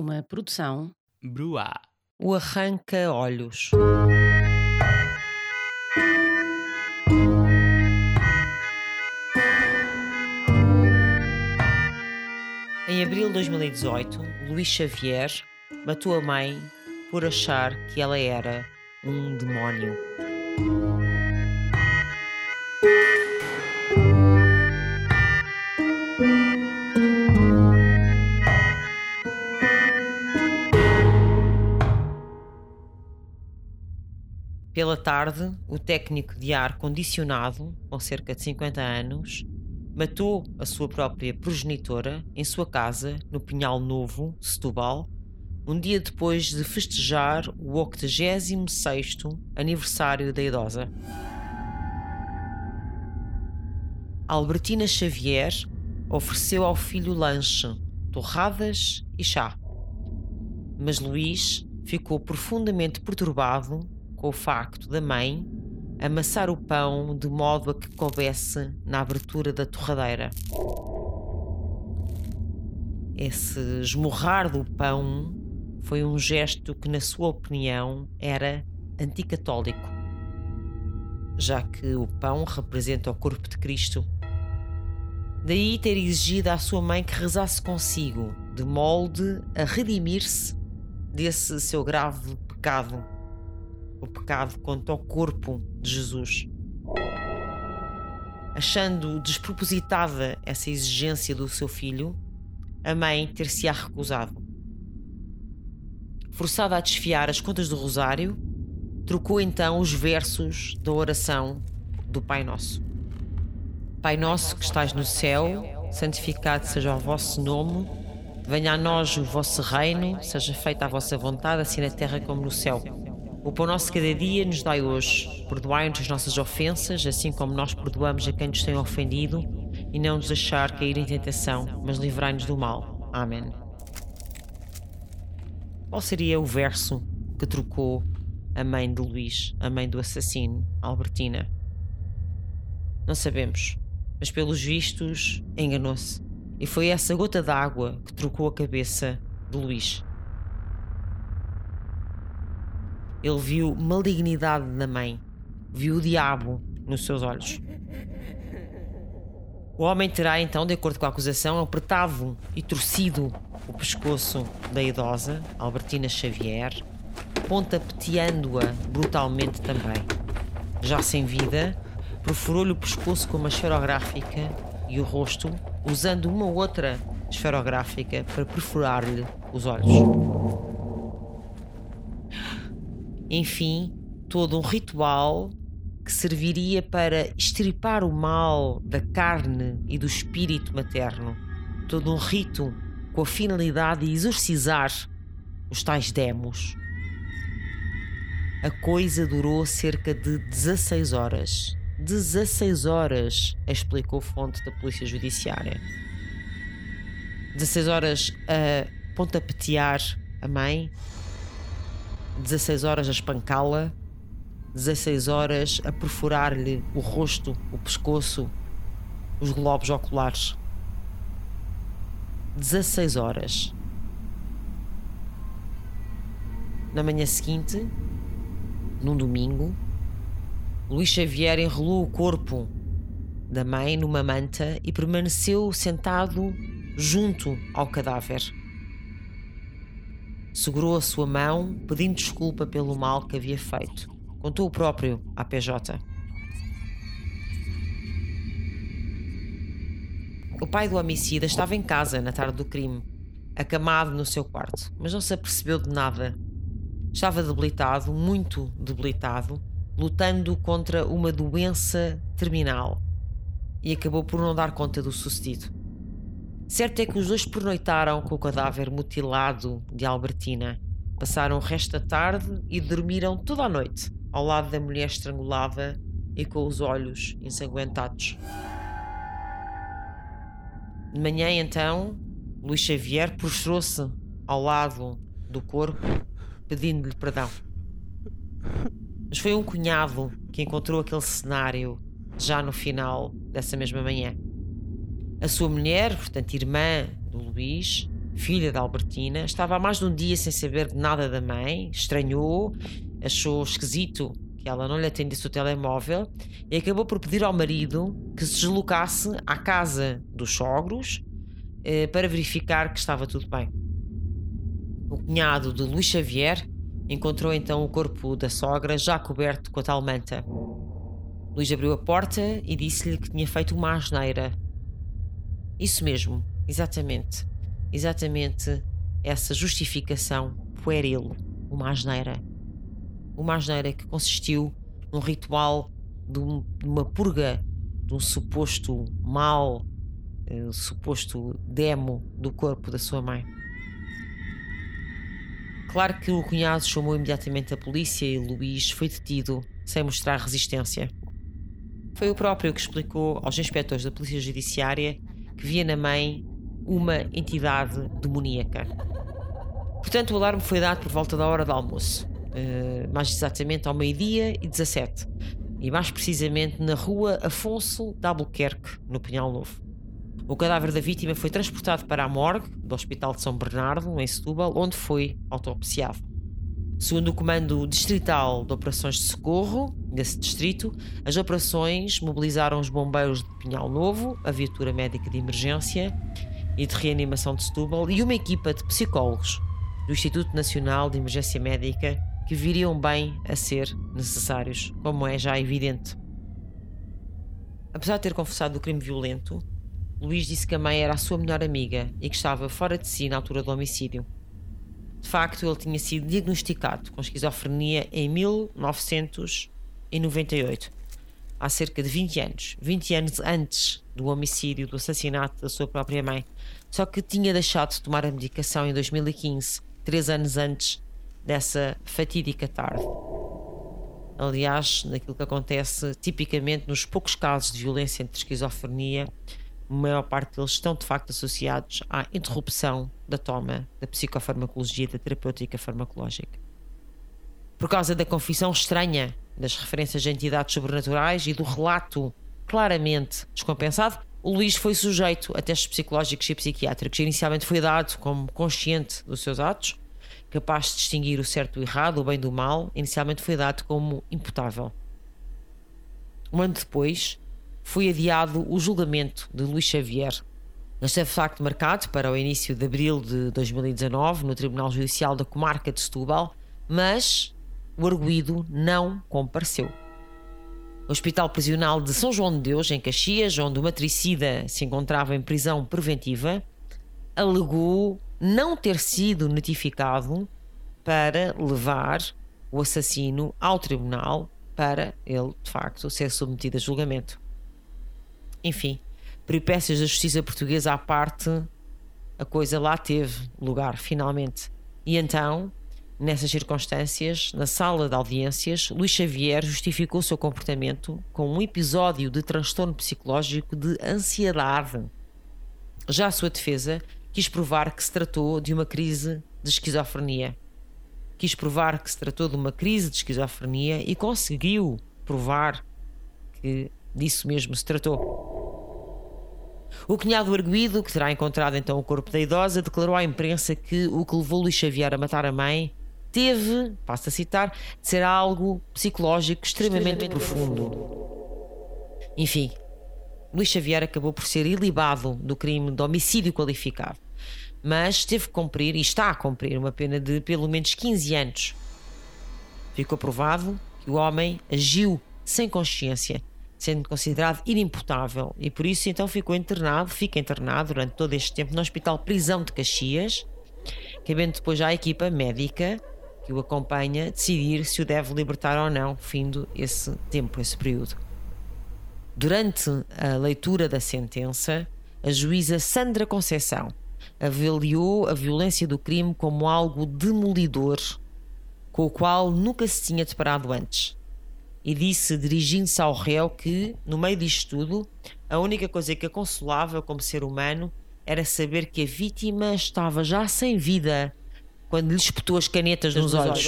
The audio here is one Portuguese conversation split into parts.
Uma produção Bruá. O Arranca Olhos. Em abril de 2018, Luís Xavier matou a mãe por achar que ela era um demónio. Pela tarde, o técnico de ar condicionado, com cerca de 50 anos, matou a sua própria progenitora em sua casa, no Pinhal Novo, Setúbal, um dia depois de festejar o 86º aniversário da idosa. Albertina Xavier ofereceu ao filho lanche, torradas e chá. Mas Luís ficou profundamente perturbado com o facto da mãe amassar o pão de modo a que coubesse na abertura da torradeira. Esse esmurrar do pão foi um gesto que, na sua opinião, era anticatólico, já que o pão representa o corpo de Cristo. Daí ter exigido à sua mãe que rezasse consigo, de molde a redimir-se desse seu grave pecado o pecado contra o corpo de Jesus. Achando despropositada essa exigência do seu filho, a mãe ter-se-á recusado. Forçada a desfiar as contas do Rosário, trocou então os versos da oração do Pai Nosso. Pai nosso que estás no céu, santificado seja o vosso nome, venha a nós o vosso reino, seja feita a vossa vontade, assim na terra como no céu. O pão nosso cada dia nos dai hoje. Perdoai-nos as nossas ofensas, assim como nós perdoamos a quem nos tem ofendido, e não nos deixar cair em tentação, mas livrai-nos do mal. Amém. Qual seria o verso que trocou a mãe de Luís, a mãe do assassino, Albertina? Não sabemos, mas pelos vistos enganou-se. E foi essa gota d'água que trocou a cabeça de Luís. Ele viu malignidade na mãe, viu o diabo nos seus olhos. O homem terá então, de acordo com a acusação, apertado e torcido o pescoço da idosa, Albertina Xavier, pontapeteando-a brutalmente também. Já sem vida, perfurou-lhe o pescoço com uma esferográfica e o rosto, usando uma outra esferográfica para perfurar-lhe os olhos. Enfim, todo um ritual que serviria para extirpar o mal da carne e do espírito materno. Todo um rito com a finalidade de exorcizar os tais demos. A coisa durou cerca de 16 horas. 16 horas, explicou fonte da Polícia Judiciária. 16 horas a pontapetear a mãe, 16 horas a espancá-la, 16 horas a perfurar-lhe o rosto, o pescoço, os globos oculares. 16 horas. Na manhã seguinte, num domingo, Luís Xavier enrolou o corpo da mãe numa manta e permaneceu sentado junto ao cadáver. Segurou a sua mão, pedindo desculpa pelo mal que havia feito. Contou o próprio à PJ. O pai do homicida estava em casa na tarde do crime, acamado no seu quarto, mas não se apercebeu de nada. Estava debilitado, muito debilitado, lutando contra uma doença terminal e acabou por não dar conta do sucedido. Certo é que os dois pernoitaram com o cadáver mutilado de Albertina. Passaram o resto da tarde e dormiram toda a noite, ao lado da mulher estrangulada e com os olhos ensanguentados. De manhã, então, Luís Xavier prostrou-se ao lado do corpo, pedindo-lhe perdão. Mas foi um cunhado que encontrou aquele cenário já no final dessa mesma manhã. A sua mulher, portanto, irmã do Luís, filha da Albertina, estava há mais de um dia sem saber nada da mãe, estranhou, achou esquisito que ela não lhe atendesse o telemóvel e acabou por pedir ao marido que se deslocasse à casa dos sogros eh, para verificar que estava tudo bem. O cunhado de Luís Xavier encontrou então o corpo da sogra já coberto com a tal manta. Luís abriu a porta e disse-lhe que tinha feito uma asneira. Isso mesmo, exatamente. Exatamente essa justificação pueril, uma asneira uma asneira que consistiu num ritual de, um, uma purga de um suposto mal, uh, suposto demo do corpo da sua mãe. Claro que o cunhado chamou imediatamente a polícia e Luís foi detido sem mostrar resistência. Foi o próprio que explicou aos inspectores da Polícia Judiciária que via na mãe uma entidade demoníaca. Portanto, o alarme foi dado por volta da hora do almoço. Eh, mais exatamente ao meio-dia e 17, e mais precisamente na rua Afonso de Albuquerque, no Pinhal Novo. O cadáver da vítima foi transportado para a morgue do Hospital de São Bernardo, em Setúbal, onde foi autopsiado. Segundo o Comando Distrital de Operações de Socorro desse distrito, as operações mobilizaram os bombeiros de Pinhal Novo, a viatura médica de emergência e de reanimação de Setúbal e uma equipa de psicólogos do Instituto Nacional de Emergência Médica que viriam bem a ser necessários, como é já evidente. Apesar de ter confessado o crime violento, Luís disse que a mãe era a sua melhor amiga e que estava fora de si na altura do homicídio. De facto, ele tinha sido diagnosticado com esquizofrenia em 1998, há cerca de 20 anos, 20 anos antes do homicídio, do assassinato da sua própria mãe. Só que tinha deixado de tomar a medicação em 2015, três anos antes dessa fatídica tarde. Aliás, naquilo que acontece tipicamente nos poucos casos de violência entre esquizofrenia, a maior parte deles estão de facto associados à interrupção da toma da psicofarmacologia da terapêutica farmacológica. Por causa da confissão estranha das referências a entidades sobrenaturais e do relato claramente descompensado, o Luís foi sujeito a testes psicológicos e psiquiátricos. Inicialmente foi dado como consciente dos seus atos, capaz de distinguir o certo do errado, o bem do mal, inicialmente foi dado como imputável. Um ano depois, foi adiado o julgamento de Luís Xavier. Este de facto marcado para o início de abril de 2019 no Tribunal Judicial da Comarca de Setúbal, mas o arguído não compareceu. O Hospital Prisional de São João de Deus, em Caxias, onde o matricida se encontrava em prisão preventiva, alegou não ter sido notificado para levar o assassino ao tribunal para ele, de facto, ser submetido a julgamento. Enfim, peripécias da justiça portuguesa à parte, a coisa lá teve lugar, finalmente. E então, nessas circunstâncias, na sala de audiências, Luís Xavier justificou o seu comportamento com um episódio de transtorno psicológico de ansiedade. Já a sua defesa quis provar que se tratou de uma crise de esquizofrenia. Quis provar que se tratou de uma crise de esquizofrenia e conseguiu provar que disso mesmo se tratou. O cunhado arguído, que terá encontrado então o corpo da idosa, declarou à imprensa que o que levou Luís Xavier a matar a mãe teve, passo a citar, de ser algo psicológico extremamente, extremamente profundo. profundo. Enfim, Luís Xavier acabou por ser ilibado do crime de homicídio qualificado, mas teve que cumprir e está a cumprir uma pena de pelo menos 15 anos. Ficou provado que o homem agiu sem consciência, sendo considerado inimputável e por isso então ficou internado, fica internado durante todo este tempo no Hospital Prisão de Caxias, cabendo depois à equipa médica que o acompanha decidir se o deve libertar ou não, findo esse tempo, esse período. Durante a leitura da sentença, a juíza Sandra Conceição avaliou a violência do crime como algo demolidor, com o qual nunca se tinha deparado antes. E disse, dirigindo-se ao réu, que, no meio disto tudo, a única coisa que a consolava como ser humano era saber que a vítima estava já sem vida quando lhe espetou as canetas nos olhos.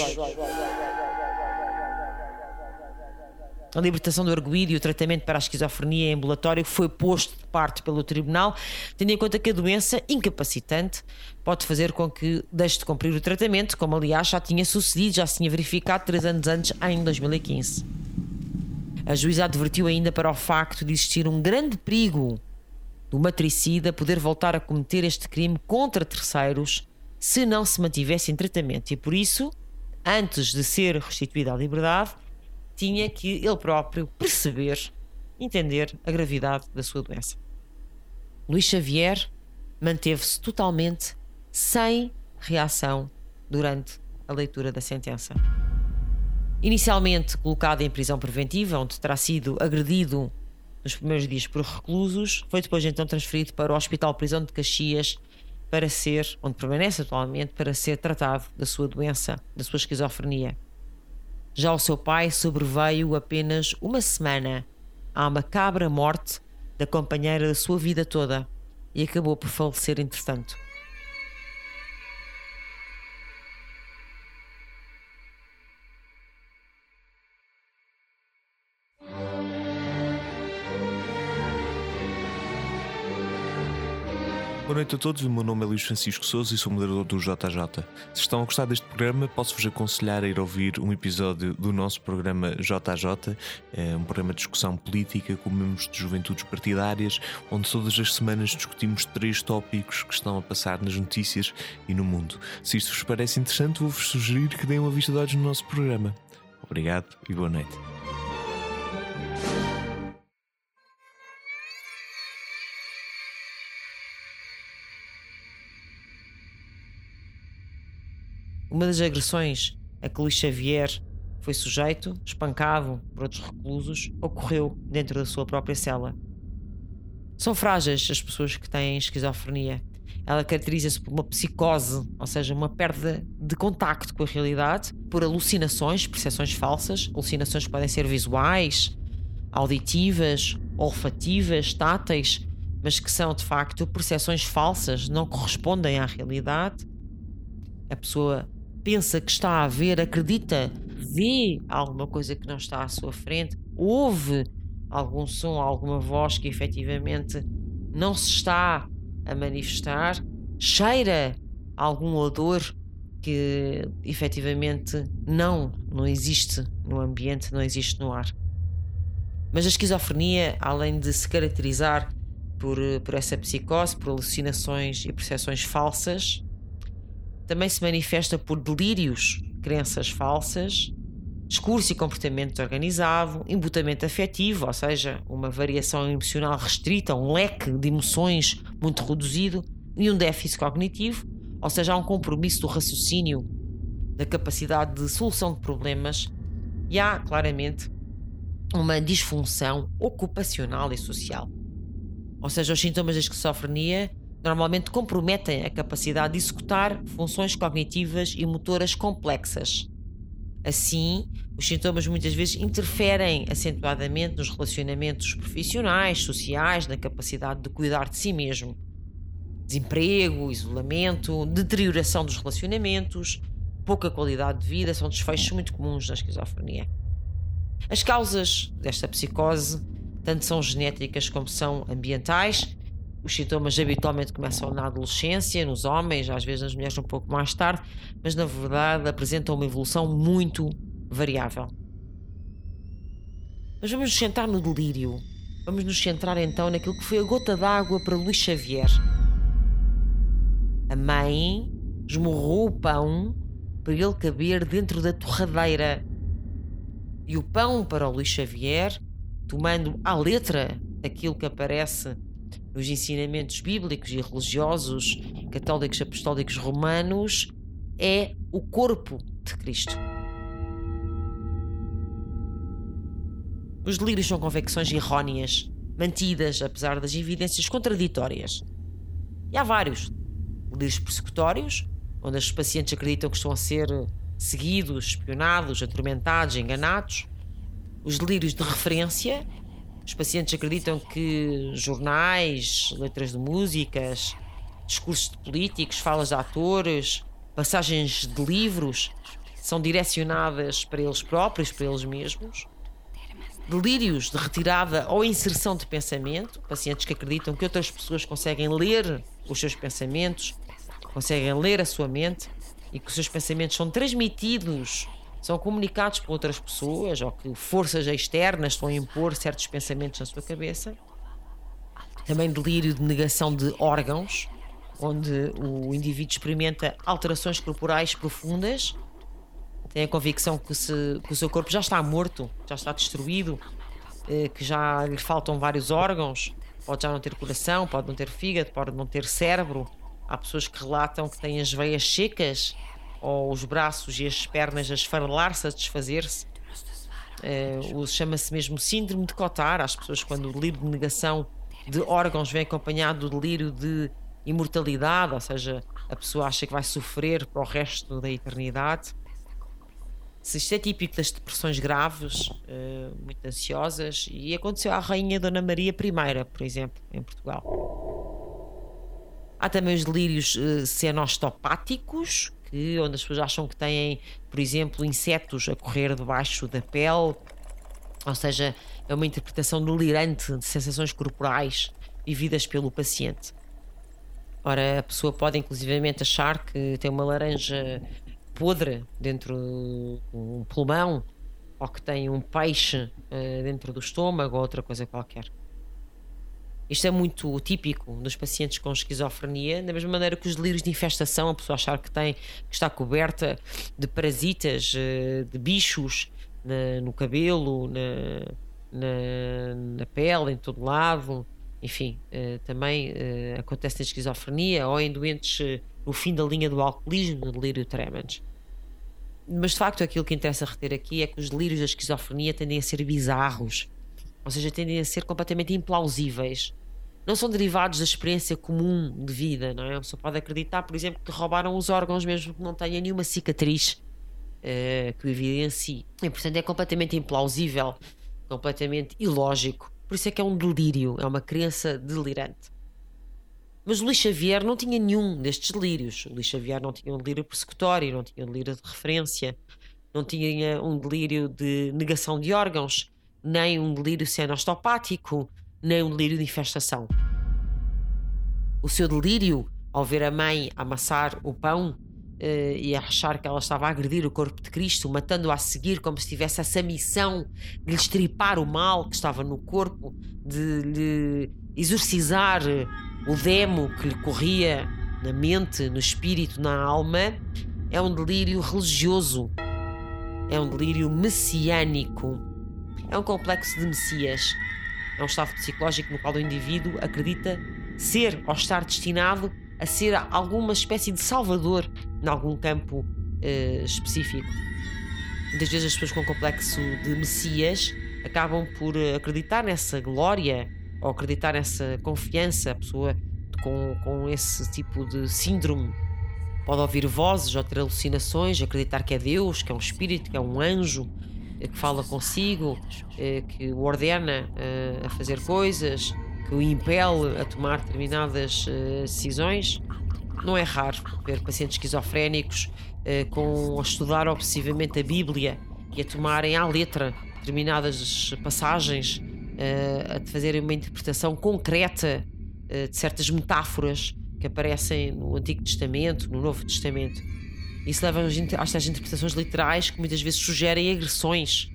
A libertação do arguído e o tratamento para a esquizofrenia ambulatório foi posto de parte pelo tribunal, tendo em conta que a doença incapacitante pode fazer com que deixe de cumprir o tratamento, como aliás já tinha sucedido, já se tinha verificado três anos antes, em 2015. A juíza advertiu ainda para o facto de existir um grande perigo do matricida poder voltar a cometer este crime contra terceiros se não se mantivesse em tratamento e por isso, antes de ser restituído à liberdade, tinha que ele próprio perceber, entender a gravidade da sua doença. Luís Xavier manteve-se totalmente sem reação durante a leitura da sentença. Inicialmente colocado em prisão preventiva, onde terá sido agredido nos primeiros dias por reclusos, foi depois então transferido para o Hospital Prisão de Caxias para ser, onde permanece atualmente, para ser tratado da sua doença, da sua esquizofrenia. Já o seu pai sobreveio apenas uma semana à macabra morte da companheira da sua vida toda e acabou por falecer entretanto. Boa noite a todos, o meu nome é Luís Francisco Souza e sou moderador do JJ. Se estão a gostar deste programa, posso-vos aconselhar a ir ouvir um episódio do nosso programa JJ, é um programa de discussão política com membros de juventudes partidárias, onde todas as semanas discutimos três tópicos que estão a passar nas notícias e no mundo. Se isto vos parece interessante, vou-vos sugerir que deem uma vista de olhos no nosso programa. Obrigado e boa noite. Uma das agressões a que Luís Xavier foi sujeito, espancado por outros reclusos, ocorreu dentro da sua própria cela. São frágeis as pessoas que têm esquizofrenia. Ela caracteriza-se por uma psicose, ou seja, uma perda de contacto com a realidade, por alucinações, percepções falsas. Alucinações podem ser visuais, auditivas, olfativas, táteis, mas que são de facto percepções falsas, não correspondem à realidade. A pessoa pensa que está a ver, acredita, vê alguma coisa que não está à sua frente, ouve algum som, alguma voz que efetivamente não se está a manifestar, cheira algum odor que efetivamente não, não existe no ambiente, não existe no ar. Mas a esquizofrenia, além de se caracterizar por, por essa psicose, por alucinações e percepções falsas, também se manifesta por delírios, crenças falsas, discurso e comportamento desorganizado, embutamento afetivo, ou seja, uma variação emocional restrita, um leque de emoções muito reduzido, e um déficit cognitivo, ou seja, há um compromisso do raciocínio, da capacidade de solução de problemas, e há claramente uma disfunção ocupacional e social. Ou seja, os sintomas da esquizofrenia normalmente comprometem a capacidade de executar funções cognitivas e motoras complexas. Assim, os sintomas muitas vezes interferem acentuadamente nos relacionamentos profissionais, sociais, na capacidade de cuidar de si mesmo. Desemprego, isolamento, deterioração dos relacionamentos, pouca qualidade de vida são desfechos muito comuns na esquizofrenia. As causas desta psicose tanto são genéticas como são ambientais os sintomas habitualmente começam na adolescência, nos homens, às vezes nas mulheres um pouco mais tarde, mas na verdade apresentam uma evolução muito variável. Mas vamos nos centrar no delírio. Vamos nos centrar então naquilo que foi a gota d'água para Luís Xavier. A mãe esmurrou o pão para ele caber dentro da torradeira. E o pão para o Luís Xavier, tomando à letra aquilo que aparece nos ensinamentos bíblicos e religiosos católicos apostólicos romanos é o corpo de Cristo. Os delírios são convicções erróneas, mantidas, apesar das evidências contraditórias. E há vários delírios persecutórios, onde os pacientes acreditam que estão a ser seguidos, espionados, atormentados, enganados. Os delírios de referência, os pacientes acreditam que jornais, letras de músicas, discursos de políticos, falas de atores, passagens de livros são direcionadas para eles próprios, para eles mesmos. Delírios de retirada ou inserção de pensamento, pacientes que acreditam que outras pessoas conseguem ler os seus pensamentos, conseguem ler a sua mente e que os seus pensamentos são transmitidos, são comunicados por outras pessoas ou que forças externas estão a impor certos pensamentos na sua cabeça. Também delírio de negação de órgãos, onde o indivíduo experimenta alterações corporais profundas, tem a convicção que, se, que o seu corpo já está morto, já está destruído, eh, que já lhe faltam vários órgãos, pode já não ter coração, pode não ter fígado, pode não ter cérebro. Há pessoas que relatam que têm as veias secas ou os braços e as pernas a esfarelar-se, a desfazer-se. Uh, Chama-se mesmo síndrome de Cotard. As pessoas, quando o delírio de negação de órgãos vem acompanhado do delírio de imortalidade, ou seja, a pessoa acha que vai sofrer para o resto da eternidade. Se isto é típico das depressões graves, uh, muito ansiosas, e aconteceu à Rainha Dona Maria I, por exemplo, em Portugal. Há também os delírios uh, cenostopáticos, que, onde as pessoas acham que têm, por exemplo, insetos a correr debaixo da pele, ou seja, é uma interpretação delirante de sensações corporais vividas pelo paciente. Ora, a pessoa pode inclusivamente achar que tem uma laranja podre dentro do pulmão ou que tem um peixe uh, dentro do estômago ou outra coisa qualquer. Isto é muito típico dos pacientes com esquizofrenia, da mesma maneira que os delírios de infestação, a pessoa achar que tem que está coberta de parasitas, uh, de bichos na, no cabelo, na, na, na pele, em todo lado, enfim, uh, também uh, acontece na esquizofrenia ou em doentes no fim da linha do alcoolismo, no delírio tremens. Mas de facto, aquilo que interessa reter aqui é que os delírios da esquizofrenia tendem a ser bizarros, ou seja, tendem a ser completamente implausíveis. Não são derivados da experiência comum de vida, não é? A pessoa pode acreditar, por exemplo, que roubaram os órgãos mesmo que não tenha nenhuma cicatriz que o evidencie. E, portanto, é completamente implausível, completamente ilógico por isso é que é um delírio, é uma crença delirante. Mas o Luís Xavier não tinha nenhum destes delírios. O Luís Xavier não tinha um delírio persecutório, não tinha um delírio de referência, não tinha um delírio de negação de órgãos, nem um delírio cenostopático, nem um delírio de infestação. O seu delírio, ao ver a mãe amassar o pão, uh, e a achar que ela estava a agredir o corpo de Cristo, matando-o a seguir como se tivesse essa missão de lhe estripar o mal que estava no corpo, de lhe exorcizar o demo que lhe corria na mente, no espírito, na alma, é um delírio religioso, é um delírio messiânico, é um complexo de Messias, é um estado psicológico no qual o indivíduo acredita ser ou estar destinado a ser alguma espécie de salvador em algum campo uh, específico. Muitas vezes as pessoas com complexo de Messias acabam por eh, acreditar nessa glória ou acreditar nessa confiança. A pessoa com, com esse tipo de síndrome pode ouvir vozes ou ter alucinações, acreditar que é Deus, que é um espírito, que é um anjo eh, que fala consigo, que o ordena a fazer coisas, que o impele a tomar determinadas decisões. Não é raro ver pacientes esquizofrénicos com, a estudar obsessivamente a Bíblia e a tomarem à letra determinadas passagens, a fazerem uma interpretação concreta de certas metáforas que aparecem no Antigo Testamento, no Novo Testamento. Isso leva às interpretações literais que muitas vezes sugerem agressões,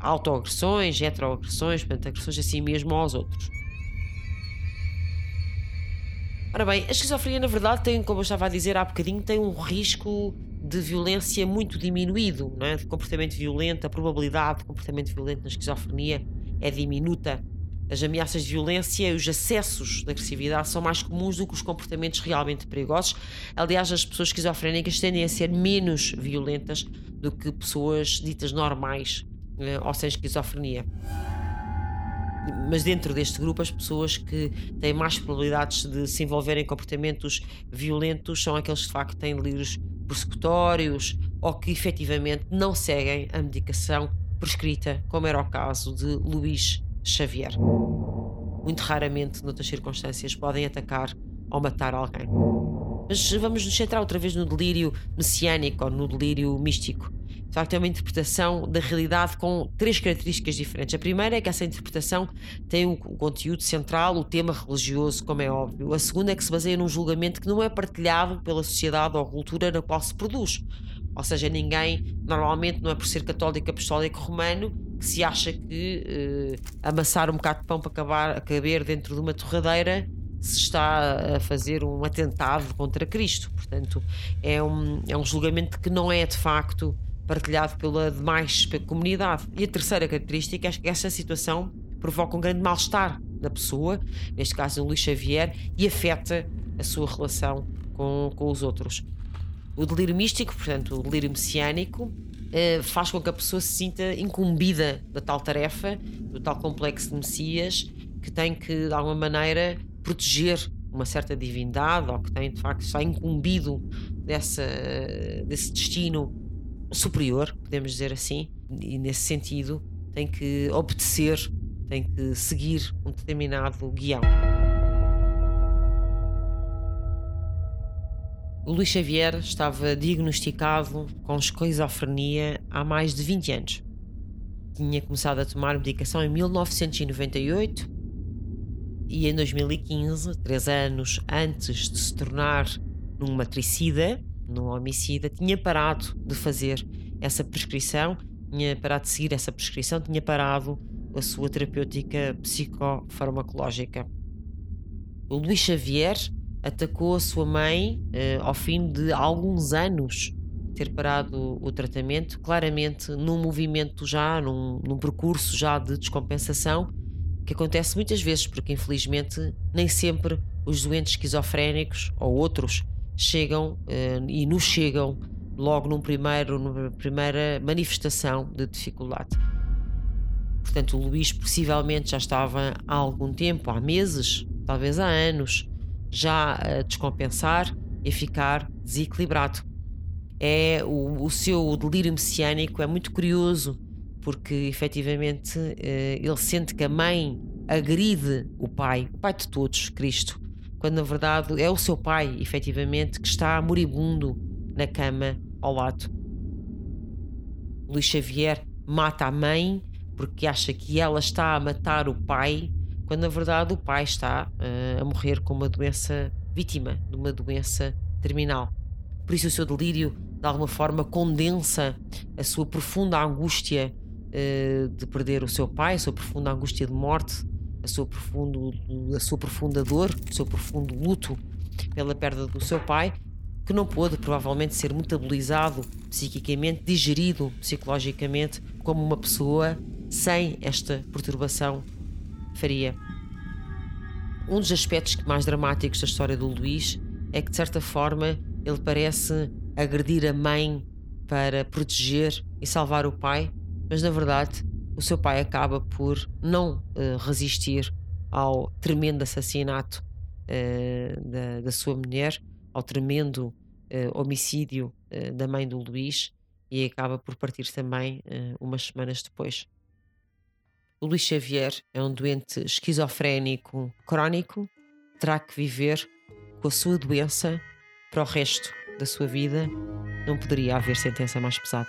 autoagressões, heteroagressões, portanto, agressões assim mesmo aos outros. Ora bem, a esquizofrenia, na verdade, tem, como eu estava a dizer há bocadinho, tem um risco de violência muito diminuído, não é? de comportamento violento. A probabilidade de comportamento violento na esquizofrenia é diminuta. As ameaças de violência e os acessos de agressividade são mais comuns do que os comportamentos realmente perigosos. Aliás, as pessoas esquizofrénicas tendem a ser menos violentas do que pessoas ditas normais eh, ou sem esquizofrenia. Mas dentro deste grupo, as pessoas que têm mais probabilidades de se envolverem em comportamentos violentos são aqueles que de facto têm delírios persecutórios ou que efetivamente não seguem a medicação prescrita, como era o caso de Luís Xavier. Muito raramente, noutras circunstâncias, podem atacar ou matar alguém. Mas vamos nos centrar outra vez no delírio messiânico ou no delírio místico. De facto, é uma interpretação da realidade com três características diferentes. A primeira é que essa interpretação tem um conteúdo central, o tema religioso, como é óbvio. A segunda é que se baseia num julgamento que não é partilhado pela sociedade ou cultura na qual se produz. Ou seja, ninguém, normalmente, não é por ser católico, apostólico romano, que se acha que eh, amassar um bocado de pão para acabar, caber dentro de uma torradeira se está a fazer um atentado contra Cristo. Portanto, é um, é um julgamento que não é de facto partilhado pela demais comunidade. E a terceira característica é que esta situação provoca um grande mal-estar na pessoa, neste caso o Luís Xavier, e afeta a sua relação com, com os outros. O delírio místico, portanto, o delírio messiânico, eh, faz com que a pessoa se sinta incumbida da tal tarefa, do tal complexo de Messias, que tem que, de alguma maneira, proteger uma certa divindade ou que tem de facto está incumbido dessa, desse destino superior, podemos dizer assim, e nesse sentido tem que obedecer, tem que seguir um determinado guião. O Luís Xavier estava diagnosticado com esquizofrenia há mais de 20 anos. Tinha começado a tomar medicação em 1998 e em 2015, três anos antes de se tornar num matricida, num homicida, tinha parado de fazer essa prescrição, tinha parado de seguir essa prescrição, tinha parado a sua terapêutica psicofarmacológica. O Luís Xavier atacou a sua mãe eh, ao fim de alguns anos ter parado o tratamento, claramente num movimento já, num, num percurso já de descompensação que acontece muitas vezes, porque infelizmente nem sempre os doentes esquizofrénicos ou outros chegam uh, e nos chegam logo num primeiro, numa primeira manifestação de dificuldade. Portanto, o Luís possivelmente já estava há algum tempo, há meses, talvez há anos, já a descompensar e ficar desequilibrado. É o, o seu delírio messiânico é muito curioso porque efetivamente eh, ele sente que a mãe agride o pai, o pai de todos, Cristo, quando na verdade é o seu pai, efetivamente, que está moribundo na cama ao lado. Luís Xavier mata a mãe porque acha que ela está a matar o pai, quando na verdade o pai está uh, a morrer com uma doença vítima de uma doença terminal. Por isso o seu delírio de alguma forma condensa a sua profunda angústia uh, de perder o seu pai, a sua profunda angústia de morte, a sua, profundo, a sua profunda dor, o seu profundo luto pela perda do seu pai, que não pôde provavelmente ser metabolizado psiquicamente, digerido psicologicamente como uma pessoa sem esta perturbação faria. Um dos aspectos mais dramáticos da história do Luís é que, de certa forma, ele parece agredir a mãe para proteger e salvar o pai, mas na verdade o seu pai acaba por não uh, resistir ao tremendo assassinato uh, da, da, sua mulher, ao tremendo uh, homicídio da mãe do Luís e acaba por partir também umas semanas depois. O Luís Xavier é um doente esquizofrénico crónico, terá que viver com a sua doença para o resto da sua vida. Não poderia haver sentença mais pesada.